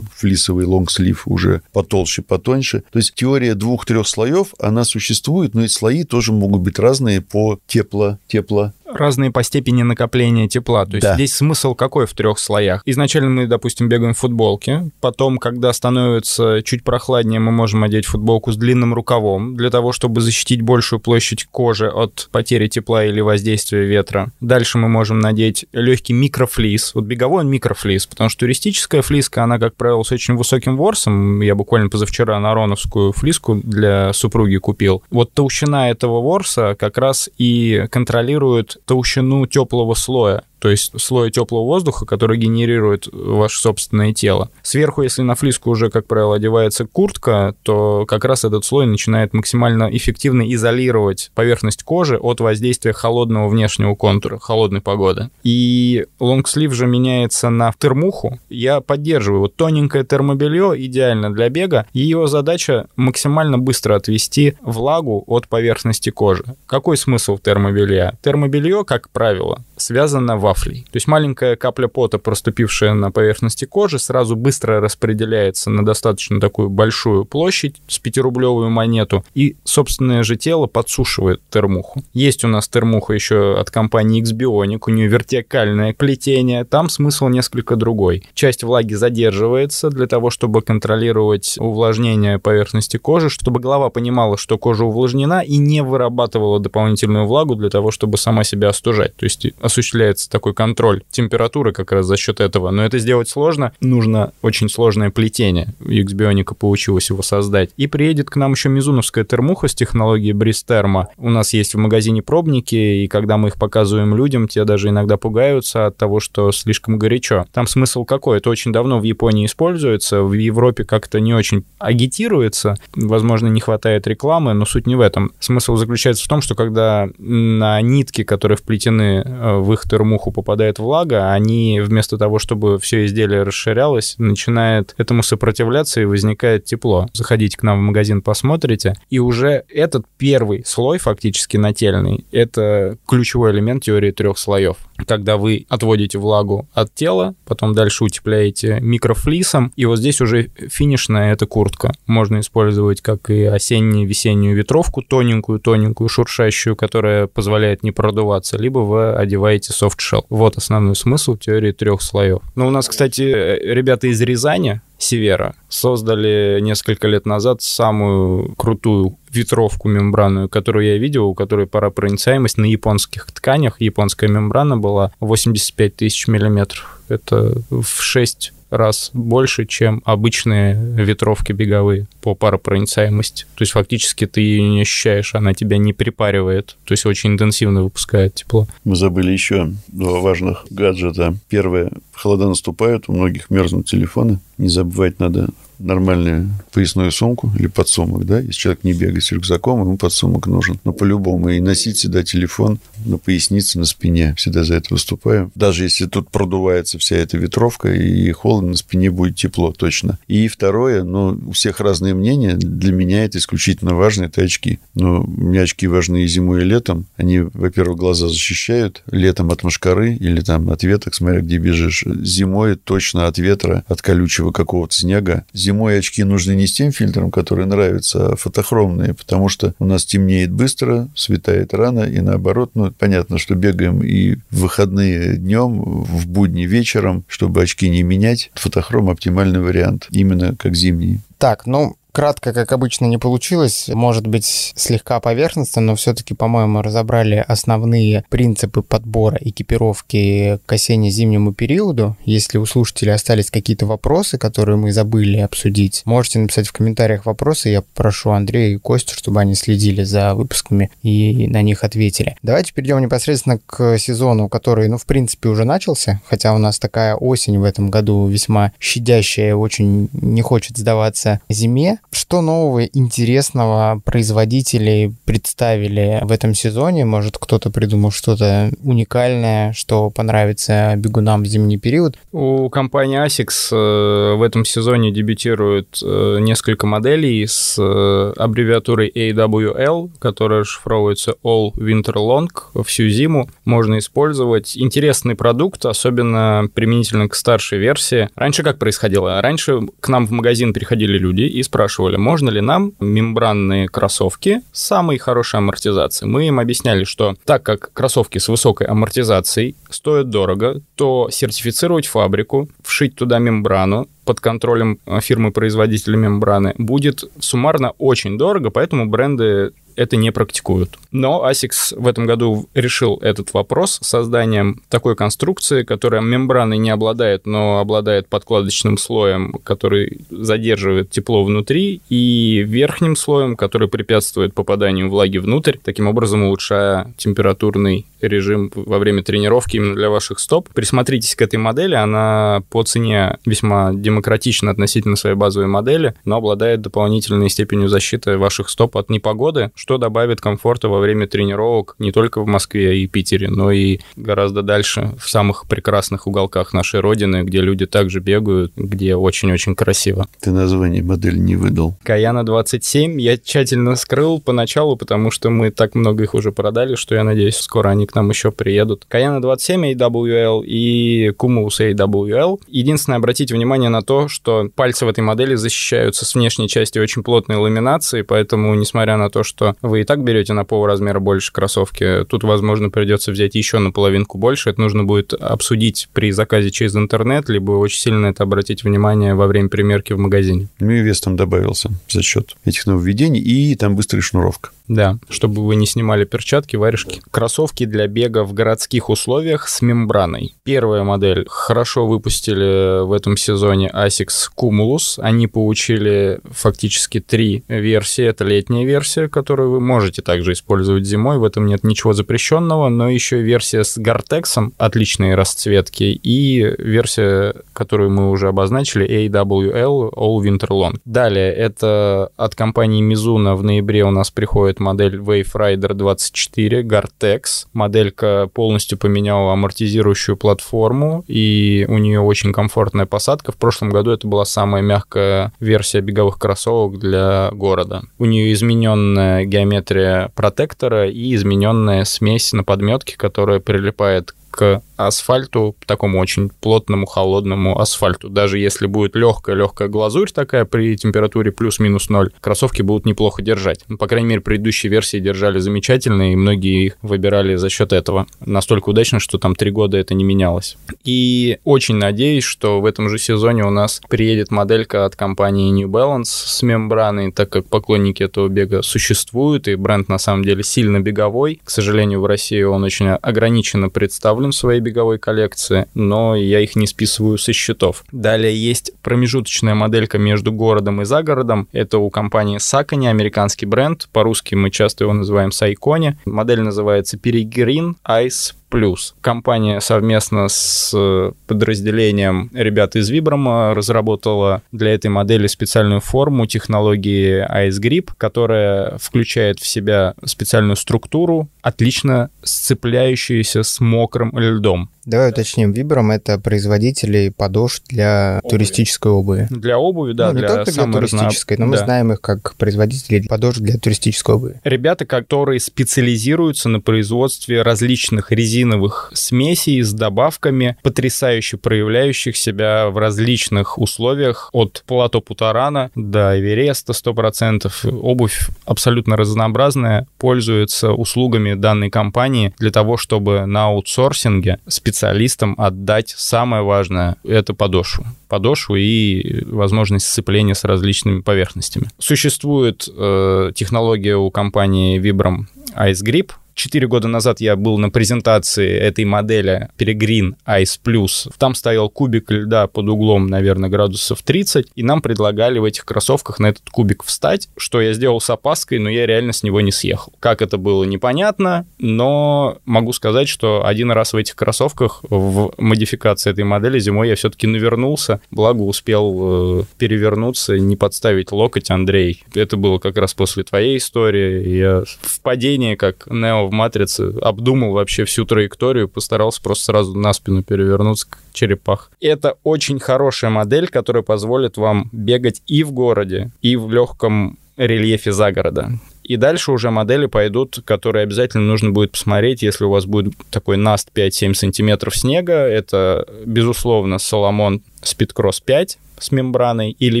флисовый лонгслив уже потолще, потоньше. То есть теория двух-трех слоев, она существует, но эти слои тоже могут быть разные по тепло, тепло, разные по степени накопления тепла. То есть да. здесь смысл какой в трех слоях? Изначально мы, допустим, бегаем в футболке, потом, когда становится чуть прохладнее, мы можем одеть футболку с длинным рукавом для того, чтобы защитить большую площадь кожи от потери тепла или воздействия ветра. Дальше мы можем надеть легкий микрофлис. Вот беговой он микрофлис, потому что туристическая флиска, она, как правило, с очень высоким ворсом. Я буквально позавчера на Роновскую флиску для супруги купил. Вот толщина этого ворса как раз и контролирует толщину теплого слоя то есть слой теплого воздуха, который генерирует ваше собственное тело. Сверху, если на флиску уже, как правило, одевается куртка, то как раз этот слой начинает максимально эффективно изолировать поверхность кожи от воздействия холодного внешнего контура, холодной погоды. И лонгслив же меняется на термуху. Я поддерживаю. Вот тоненькое термобелье идеально для бега, его задача максимально быстро отвести влагу от поверхности кожи. Какой смысл термобелья? Термобелье, как правило, связано в вафлей. То есть маленькая капля пота, проступившая на поверхности кожи, сразу быстро распределяется на достаточно такую большую площадь с пятирублевую монету, и собственное же тело подсушивает термуху. Есть у нас термуха еще от компании Xbionic, у нее вертикальное плетение, там смысл несколько другой. Часть влаги задерживается для того, чтобы контролировать увлажнение поверхности кожи, чтобы голова понимала, что кожа увлажнена и не вырабатывала дополнительную влагу для того, чтобы сама себя остужать. То есть осуществляется такой контроль температуры как раз за счет этого. Но это сделать сложно. Нужно очень сложное плетение. Xbionica получилось его создать. И приедет к нам еще мизуновская термуха с технологией Бристерма. У нас есть в магазине пробники, и когда мы их показываем людям, те даже иногда пугаются от того, что слишком горячо. Там смысл какой? Это очень давно в Японии используется, в Европе как-то не очень агитируется. Возможно, не хватает рекламы, но суть не в этом. Смысл заключается в том, что когда на нитки, которые вплетены э, в их термуху, попадает влага, они вместо того, чтобы все изделие расширялось, начинает этому сопротивляться и возникает тепло. Заходите к нам в магазин, посмотрите. И уже этот первый слой фактически нательный, это ключевой элемент теории трех слоев когда вы отводите влагу от тела, потом дальше утепляете микрофлисом, и вот здесь уже финишная эта куртка. Можно использовать как и осеннюю, весеннюю ветровку, тоненькую, тоненькую, шуршащую, которая позволяет не продуваться, либо вы одеваете софт-шелл. Вот основной смысл теории трех слоев. Но у нас, кстати, ребята из Рязани, Севера создали несколько лет назад самую крутую ветровку мембранную, которую я видел, у которой паропроницаемость на японских тканях. Японская мембрана была 85 тысяч миллиметров. Это в 6 раз больше, чем обычные ветровки беговые по паропроницаемости. То есть фактически ты ее не ощущаешь, она тебя не припаривает. То есть очень интенсивно выпускает тепло. Мы забыли еще два важных гаджета. Первое, холода наступают, у многих мерзнут телефоны. Не забывать надо нормальную поясную сумку или подсумок, да, если человек не бегает с рюкзаком, ему подсумок нужен. Но по-любому и носить всегда телефон на пояснице, на спине. Всегда за это выступаю. Даже если тут продувается вся эта ветровка и холодно, на спине будет тепло точно. И второе, ну, у всех разные мнения. Для меня это исключительно важно, это очки. Но у меня очки важны и зимой, и летом. Они, во-первых, глаза защищают. Летом от мошкары или там от веток, смотря где бежишь. Зимой точно от ветра, от колючего какого-то снега зимой очки нужны не с тем фильтром, который нравится, а фотохромные, потому что у нас темнеет быстро, светает рано, и наоборот, ну, понятно, что бегаем и в выходные днем, в будни вечером, чтобы очки не менять. Фотохром оптимальный вариант, именно как зимний. Так, ну, Кратко, как обычно, не получилось. Может быть, слегка поверхностно, но все-таки, по-моему, разобрали основные принципы подбора экипировки к осенне-зимнему периоду. Если у слушателей остались какие-то вопросы, которые мы забыли обсудить, можете написать в комментариях вопросы. Я прошу Андрея и Костю, чтобы они следили за выпусками и на них ответили. Давайте перейдем непосредственно к сезону, который, ну, в принципе, уже начался, хотя у нас такая осень в этом году весьма щадящая, очень не хочет сдаваться зиме. Что нового, интересного производители представили в этом сезоне? Может, кто-то придумал что-то уникальное, что понравится бегунам в зимний период? У компании ASICS э, в этом сезоне дебютирует э, несколько моделей с э, аббревиатурой AWL, которая расшифровывается All Winter Long, всю зиму можно использовать. Интересный продукт, особенно применительно к старшей версии. Раньше как происходило? Раньше к нам в магазин приходили люди и спрашивали, спрашивали, можно ли нам мембранные кроссовки с самой хорошей амортизацией. Мы им объясняли, что так как кроссовки с высокой амортизацией стоят дорого, то сертифицировать фабрику, вшить туда мембрану, под контролем фирмы-производителя мембраны будет суммарно очень дорого, поэтому бренды это не практикуют. Но ASICS в этом году решил этот вопрос созданием такой конструкции, которая мембраной не обладает, но обладает подкладочным слоем, который задерживает тепло внутри, и верхним слоем, который препятствует попаданию влаги внутрь, таким образом улучшая температурный режим во время тренировки именно для ваших стоп. Присмотритесь к этой модели, она по цене весьма демократична относительно своей базовой модели, но обладает дополнительной степенью защиты ваших стоп от непогоды, что добавит комфорта во время тренировок не только в Москве и Питере, но и гораздо дальше, в самых прекрасных уголках нашей Родины, где люди также бегают, где очень-очень красиво. Ты название модели не выдал. Каяна 27 я тщательно скрыл поначалу, потому что мы так много их уже продали, что я надеюсь, скоро они к нам еще приедут. Каяна 27 AWL и Cumulus AWL. Единственное, обратите внимание на то, что пальцы в этой модели защищаются с внешней части очень плотной ламинации, поэтому, несмотря на то, что вы и так берете на пол размера больше кроссовки, тут, возможно, придется взять еще на половинку больше. Это нужно будет обсудить при заказе через интернет, либо очень сильно это обратить внимание во время примерки в магазине. Ну и вес там добавился за счет этих нововведений, и там быстрая шнуровка. Да, чтобы вы не снимали перчатки, варежки. Кроссовки для бега в городских условиях с мембраной. Первая модель хорошо выпустили в этом сезоне ASICS Cumulus. Они получили фактически три версии. Это летняя версия, которую вы можете также использовать зимой, в этом нет ничего запрещенного, но еще версия с Gore-Tex, отличные расцветки, и версия, которую мы уже обозначили, AWL All Winter Long. Далее, это от компании Mizuno в ноябре у нас приходит модель Wave Rider 24 Gore-Tex. Моделька полностью поменяла амортизирующую платформу, и у нее очень комфортная посадка. В прошлом году это была самая мягкая версия беговых кроссовок для города. У нее измененная геометрия протектора и измененная смесь на подметке, которая прилипает к асфальту, такому очень плотному, холодному асфальту. Даже если будет легкая-легкая глазурь такая при температуре плюс-минус ноль, кроссовки будут неплохо держать. Ну, по крайней мере, предыдущие версии держали замечательно, и многие их выбирали за счет этого. Настолько удачно, что там три года это не менялось. И очень надеюсь, что в этом же сезоне у нас приедет моделька от компании New Balance с мембраной, так как поклонники этого бега существуют, и бренд на самом деле сильно беговой. К сожалению, в России он очень ограниченно представлен доволен своей беговой коллекцией, но я их не списываю со счетов. Далее есть промежуточная моделька между городом и загородом. Это у компании Sacony, американский бренд. По-русски мы часто его называем Сайкони. Модель называется Peregrine Ice Плюс. Компания совместно с э, подразделением ребят из Vibram разработала для этой модели специальную форму технологии Ice Grip, которая включает в себя специальную структуру, отлично сцепляющуюся с мокрым льдом. Давай уточним, Vibram — это производители подошв для обуви. туристической обуви. Для обуви, да, ну, не только для туристической, разно... но да. мы знаем их как производителей подошв для туристической обуви. Ребята, которые специализируются на производстве различных резиновых смесей с добавками, потрясающе проявляющих себя в различных условиях, от плато Путарана до Эвереста 100%. Обувь абсолютно разнообразная, пользуется услугами данной компании для того, чтобы на аутсорсинге специализироваться специалистам отдать самое важное — это подошву. Подошву и возможность сцепления с различными поверхностями. Существует э, технология у компании Vibram Ice Grip — Четыре года назад я был на презентации этой модели Peregrine Ice Plus. Там стоял кубик льда под углом, наверное, градусов 30, и нам предлагали в этих кроссовках на этот кубик встать, что я сделал с опаской, но я реально с него не съехал. Как это было, непонятно, но могу сказать, что один раз в этих кроссовках в модификации этой модели зимой я все-таки навернулся, благо успел э, перевернуться, не подставить локоть, Андрей. Это было как раз после твоей истории. Я в падении, как Нео в «Матрице», обдумал вообще всю траекторию, постарался просто сразу на спину перевернуться, как черепах. Это очень хорошая модель, которая позволит вам бегать и в городе, и в легком рельефе загорода. И дальше уже модели пойдут, которые обязательно нужно будет посмотреть, если у вас будет такой наст 5-7 сантиметров снега. Это, безусловно, Solomon Speedcross 5, с мембраной или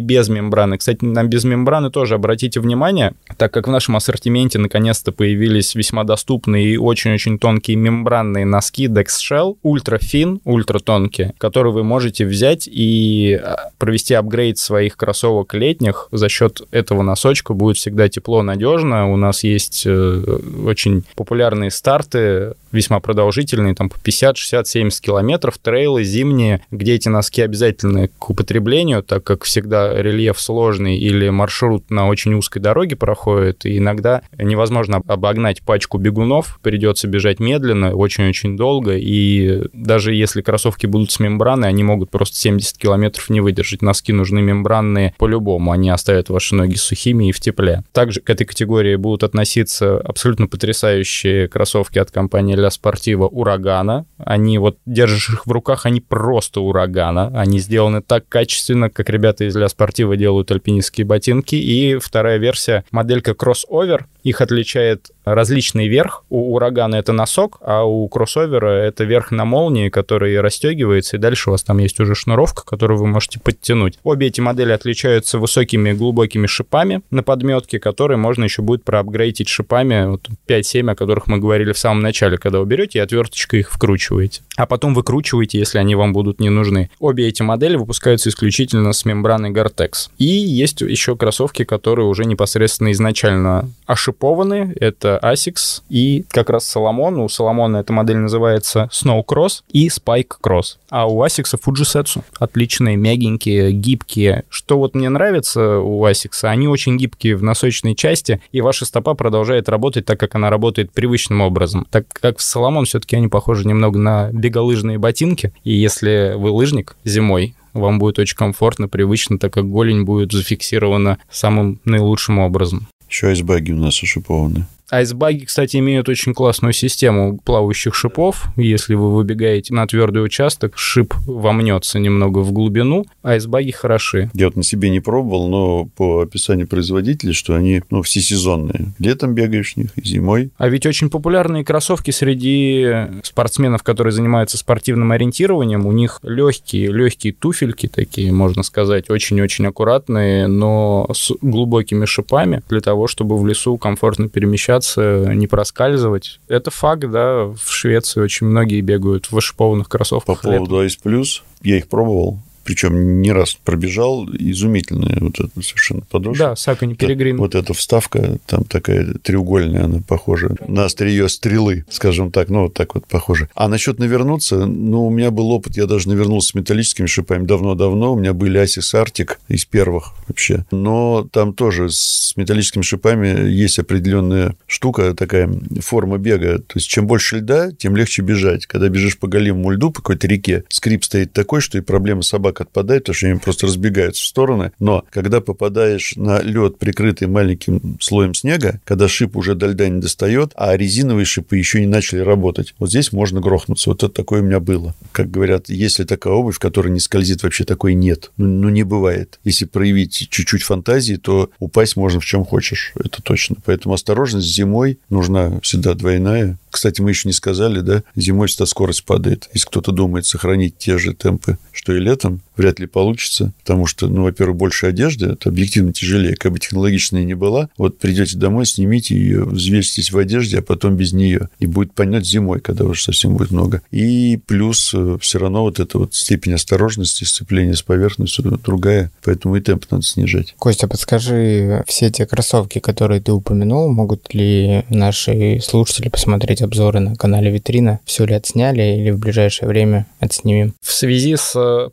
без мембраны. Кстати, на без мембраны тоже обратите внимание, так как в нашем ассортименте наконец-то появились весьма доступные и очень-очень тонкие мембранные носки Dex Shell, ультра фин, ультра тонкие, которые вы можете взять и а, провести апгрейд своих кроссовок летних. За счет этого носочка будет всегда тепло, надежно. У нас есть э, очень популярные старты, весьма продолжительные, там по 50, 60, 70 километров, трейлы зимние, где эти носки обязательны к употреблению, так как всегда рельеф сложный или маршрут на очень узкой дороге проходит, и иногда невозможно обогнать пачку бегунов, придется бежать медленно, очень-очень долго, и даже если кроссовки будут с мембраной, они могут просто 70 километров не выдержать. Носки нужны мембранные по-любому, они оставят ваши ноги сухими и в тепле. Также к этой категории будут относиться абсолютно потрясающие кроссовки от компании Ля Спортива Урагана. Они вот, держишь их в руках, они просто урагана. Они сделаны так качественно, как ребята из Ля Спортива делают альпинистские ботинки. И вторая версия, моделька кроссовер. Их отличает различный верх. У урагана это носок, а у кроссовера это верх на молнии, который расстегивается, и дальше у вас там есть уже шнуровка, которую вы можете подтянуть. Обе эти модели отличаются высокими глубокими шипами на подметке, которые можно еще будет проапгрейдить шипами вот 5-7, о которых мы говорили в самом начале, когда вы берете и отверточкой их вкручиваете. А потом выкручиваете, если они вам будут не нужны. Обе эти модели выпускаются исключительно с мембраной Gore-Tex. И есть еще кроссовки, которые уже непосредственно изначально ошипованы. Это Asics и как раз Solomon. У Соломона эта модель называется Snow Cross и Spike Cross. А у Asics Fujitsu. Отличные, мягенькие, гибкие. Что вот мне нравится у Asics, они очень гибкие в носочной части, и ваша стопа продолжает работать так, как она работает привычным образом. Так как в Соломон все-таки они похожи немного на беголыжные ботинки, и если вы лыжник зимой, вам будет очень комфортно, привычно, так как голень будет зафиксирована самым наилучшим образом. Еще айсбаги у нас ошипованы. Айсбаги, кстати, имеют очень классную систему плавающих шипов. Если вы выбегаете на твердый участок, шип вомнется немного в глубину. Айсбаги хороши. Я вот на себе не пробовал, но по описанию производителей, что они ну, всесезонные. Летом бегаешь в них и зимой. А ведь очень популярные кроссовки среди спортсменов, которые занимаются спортивным ориентированием, у них легкие, легкие туфельки такие, можно сказать, очень-очень аккуратные, но с глубокими шипами для того, чтобы в лесу комфортно перемещаться передвигаться, не проскальзывать. Это факт, да, в Швеции очень многие бегают в ошипованных кроссовках. По поводу Ice Plus, я их пробовал, причем не раз пробежал, изумительная вот эта совершенно подошва. Да, Сакани Перегрин. Вот эта вставка, там такая треугольная, она похожа на острие стрелы, скажем так, ну, вот так вот похоже. А насчет навернуться, ну, у меня был опыт, я даже навернулся с металлическими шипами давно-давно, у меня были Асис Артик из первых вообще, но там тоже с металлическими шипами есть определенная штука, такая форма бега, то есть чем больше льда, тем легче бежать. Когда бежишь по голимому льду по какой-то реке, скрип стоит такой, что и проблема собак отпадает, потому что они просто разбегаются в стороны. Но когда попадаешь на лед, прикрытый маленьким слоем снега, когда шип уже до льда не достает, а резиновые шипы еще не начали работать, вот здесь можно грохнуться. Вот это такое у меня было. Как говорят, если такая обувь, которая не скользит, вообще такой нет. Ну, ну не бывает. Если проявить чуть-чуть фантазии, то упасть можно в чем хочешь. Это точно. Поэтому осторожность зимой нужна всегда двойная. Кстати, мы еще не сказали, да, зимой всегда скорость падает. Если кто-то думает сохранить те же темпы, что и летом, вряд ли получится, потому что, ну, во-первых, больше одежды, это объективно тяжелее, как бы технологичная не была. Вот придете домой, снимите ее, взвесьтесь в одежде, а потом без нее. И будет понять зимой, когда уже совсем будет много. И плюс э, все равно вот эта вот степень осторожности, сцепления с поверхностью другая, поэтому и темп надо снижать. Костя, подскажи, все те кроссовки, которые ты упомянул, могут ли наши слушатели посмотреть обзоры на канале Витрина? Все ли отсняли или в ближайшее время отснимем? В связи с э,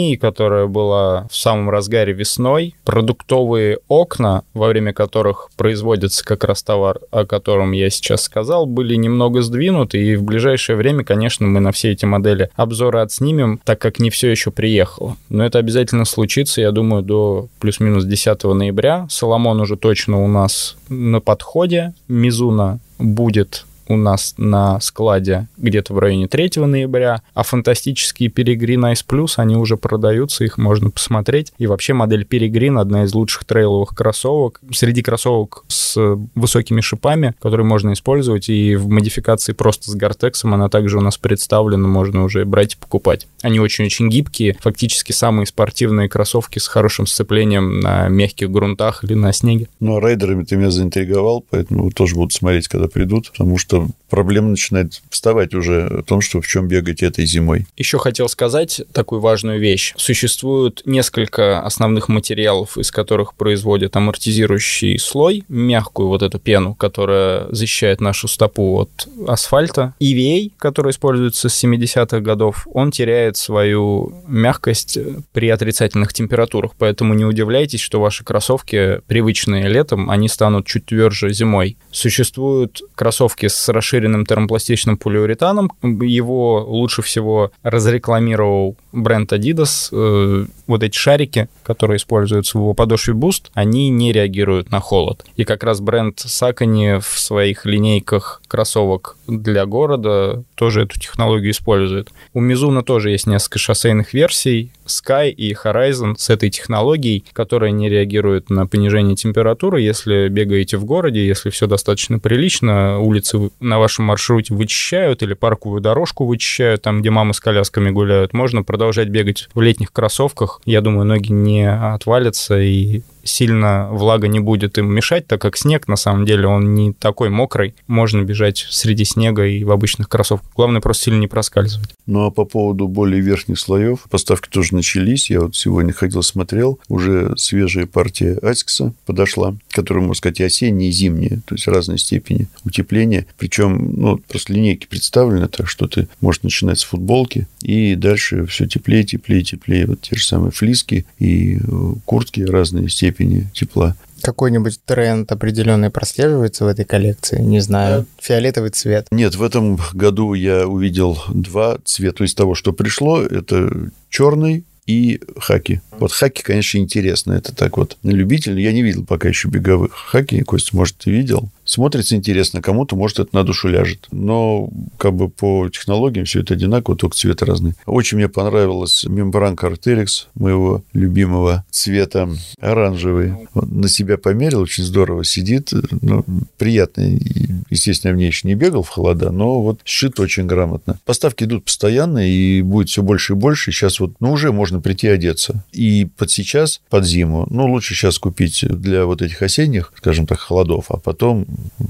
пандемией, которая была в самом разгаре весной, продуктовые окна, во время которых производится как раз товар, о котором я сейчас сказал, были немного сдвинуты, и в ближайшее время, конечно, мы на все эти модели обзоры отснимем, так как не все еще приехало. Но это обязательно случится, я думаю, до плюс-минус 10 ноября. Соломон уже точно у нас на подходе. Мизуна будет у нас на складе где-то в районе 3 ноября, а фантастические Peregrine Ice Plus, они уже продаются, их можно посмотреть. И вообще модель Peregrine одна из лучших трейловых кроссовок. Среди кроссовок с высокими шипами, которые можно использовать, и в модификации просто с Гортексом она также у нас представлена, можно уже брать и покупать. Они очень-очень гибкие, фактически самые спортивные кроссовки с хорошим сцеплением на мягких грунтах или на снеге. Ну, а райдерами ты меня заинтриговал, поэтому тоже буду смотреть, когда придут, потому что проблема начинает вставать уже о том, что в чем бегать этой зимой. Еще хотел сказать такую важную вещь. Существует несколько основных материалов, из которых производят амортизирующий слой, мягкую вот эту пену, которая защищает нашу стопу от асфальта. EVA, который используется с 70-х годов, он теряет свою мягкость при отрицательных температурах, поэтому не удивляйтесь, что ваши кроссовки, привычные летом, они станут чуть тверже зимой. Существуют кроссовки с расширенным термопластичным полиуретаном. Его лучше всего разрекламировал бренд Adidas. Э, вот эти шарики, которые используются в его подошве Boost, они не реагируют на холод. И как раз бренд Saucony в своих линейках кроссовок для города тоже эту технологию использует. У Mizuno тоже есть несколько шоссейных версий, Sky и Horizon с этой технологией, которая не реагирует на понижение температуры. Если бегаете в городе, если все достаточно прилично, улицы на вашем маршруте вычищают или парковую дорожку вычищают, там, где мамы с колясками гуляют, можно продолжать бегать в летних кроссовках. Я думаю, ноги не отвалятся и сильно влага не будет им мешать, так как снег, на самом деле, он не такой мокрый. Можно бежать среди снега и в обычных кроссовках. Главное просто сильно не проскальзывать. Ну, а по поводу более верхних слоев, поставки тоже начались. Я вот сегодня ходил, смотрел. Уже свежая партия Асикса подошла, которая, можно сказать, и осенняя, и зимняя. То есть разной степени утепления. Причем, ну, просто линейки представлены так, что ты можешь начинать с футболки, и дальше все теплее, теплее, теплее. Вот те же самые флиски и э, куртки разные степени степени тепла. Какой-нибудь тренд определенный прослеживается в этой коллекции? Не знаю. Фиолетовый цвет. Нет, в этом году я увидел два цвета из того, что пришло. Это черный и хаки. Вот хаки, конечно, интересно. Это так вот на любителя. Я не видел пока еще беговых хаки. Костя, может, ты видел? Смотрится интересно, кому-то, может, это на душу ляжет. Но как бы по технологиям все это одинаково, только цвет разный. Очень мне понравилась мембранка Arterix, моего любимого цвета, оранжевый. Он на себя померил, очень здорово сидит. Ну, приятно. Естественно, я в ней еще не бегал в холода, но вот сшит очень грамотно. Поставки идут постоянно, и будет все больше и больше. Сейчас вот, ну, уже можно прийти одеться. И под сейчас, под зиму, ну, лучше сейчас купить для вот этих осенних, скажем так, холодов, а потом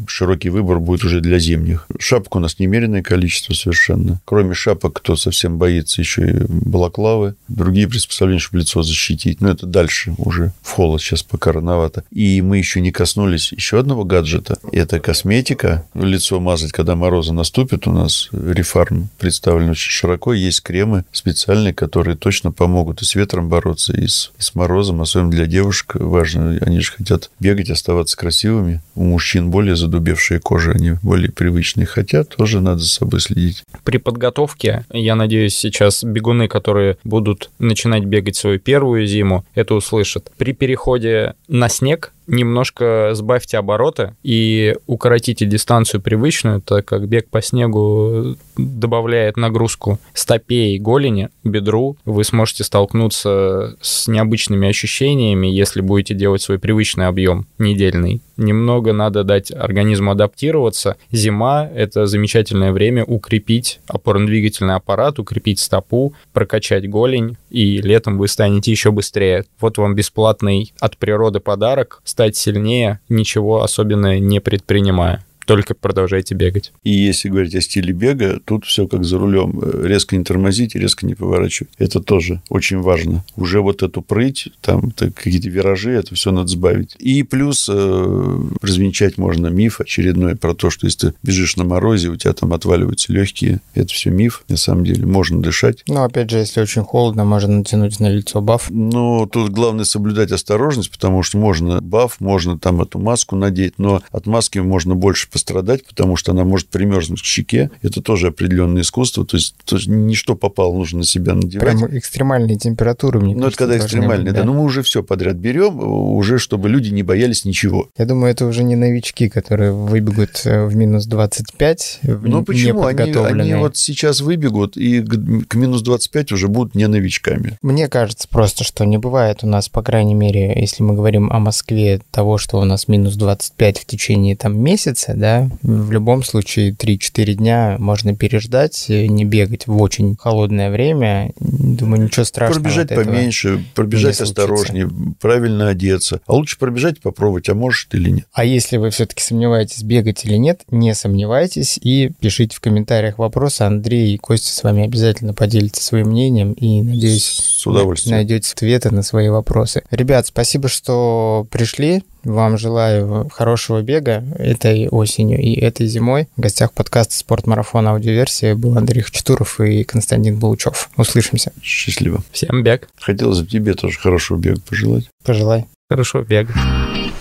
широкий выбор будет уже для зимних. Шапок у нас немеренное количество совершенно. Кроме шапок, кто совсем боится, еще и балаклавы, другие приспособления, чтобы лицо защитить. Но это дальше уже в холод сейчас пока рановато. И мы еще не коснулись еще одного гаджета. Это косметика. Лицо мазать, когда морозы наступят. У нас рефарм представлен очень широко. Есть кремы специальные, которые точно помогут и с ветром бороться, и с, и с морозом. Особенно для девушек важно. Они же хотят бегать, оставаться красивыми. У мужчин более задубевшие кожи, они более привычные. Хотя тоже надо за собой следить. При подготовке, я надеюсь, сейчас бегуны, которые будут начинать бегать свою первую зиму, это услышат. При переходе на снег немножко сбавьте обороты и укоротите дистанцию привычную, так как бег по снегу добавляет нагрузку стопе и голени, бедру. Вы сможете столкнуться с необычными ощущениями, если будете делать свой привычный объем недельный. Немного надо дать организму адаптироваться. Зима — это замечательное время укрепить опорно-двигательный аппарат, укрепить стопу, прокачать голень, и летом вы станете еще быстрее. Вот вам бесплатный от природы подарок — стать сильнее, ничего особенного не предпринимая только продолжайте бегать. И если говорить о стиле бега, тут все как за рулем. Резко не тормозить, резко не поворачивать. Это тоже очень важно. Уже вот эту прыть, там какие-то виражи, это все надо сбавить. И плюс э, развенчать можно миф очередной про то, что если ты бежишь на морозе, у тебя там отваливаются легкие. Это все миф. На самом деле можно дышать. Ну, опять же, если очень холодно, можно натянуть на лицо баф. Ну, тут главное соблюдать осторожность, потому что можно баф, можно там эту маску надеть, но от маски можно больше пострадать, потому что она может примерзнуть к щеке. Это тоже определенное искусство. То есть, то есть не что попало, нужно на себя надевать. Прям экстремальные температуры, мне Ну, это когда экстремальные, быть, да. да. Ну, мы уже все подряд берем, уже чтобы люди не боялись ничего. Я думаю, это уже не новички, которые выбегут э, в минус 25, Ну, почему? Они, они вот сейчас выбегут, и к минус 25 уже будут не новичками. Мне кажется просто, что не бывает у нас, по крайней мере, если мы говорим о Москве, того, что у нас минус 25 в течение там месяца, да, в любом случае 3-4 дня можно переждать, не бегать в очень холодное время. Думаю, ничего страшного. Пробежать поменьше, пробежать осторожнее, правильно одеться. А лучше пробежать и попробовать, а может или нет. А если вы все-таки сомневаетесь, бегать или нет, не сомневайтесь и пишите в комментариях вопросы. Андрей и Костя с вами обязательно поделятся своим мнением и, надеюсь, с удовольствием. найдете ответы на свои вопросы. Ребят, спасибо, что пришли. Вам желаю хорошего бега этой осенью и этой зимой. В гостях подкаста «Спортмарафон. Аудиоверсия» был Андрей Хачатуров и Константин Булучев. Услышимся. Счастливо. Всем бег. Хотелось бы тебе тоже хорошего бега пожелать. Пожелай. Хорошего бега.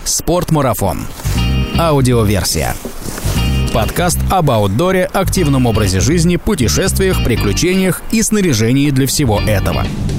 «Спортмарафон. Аудиоверсия». Подкаст об аутдоре, активном образе жизни, путешествиях, приключениях и снаряжении для всего этого –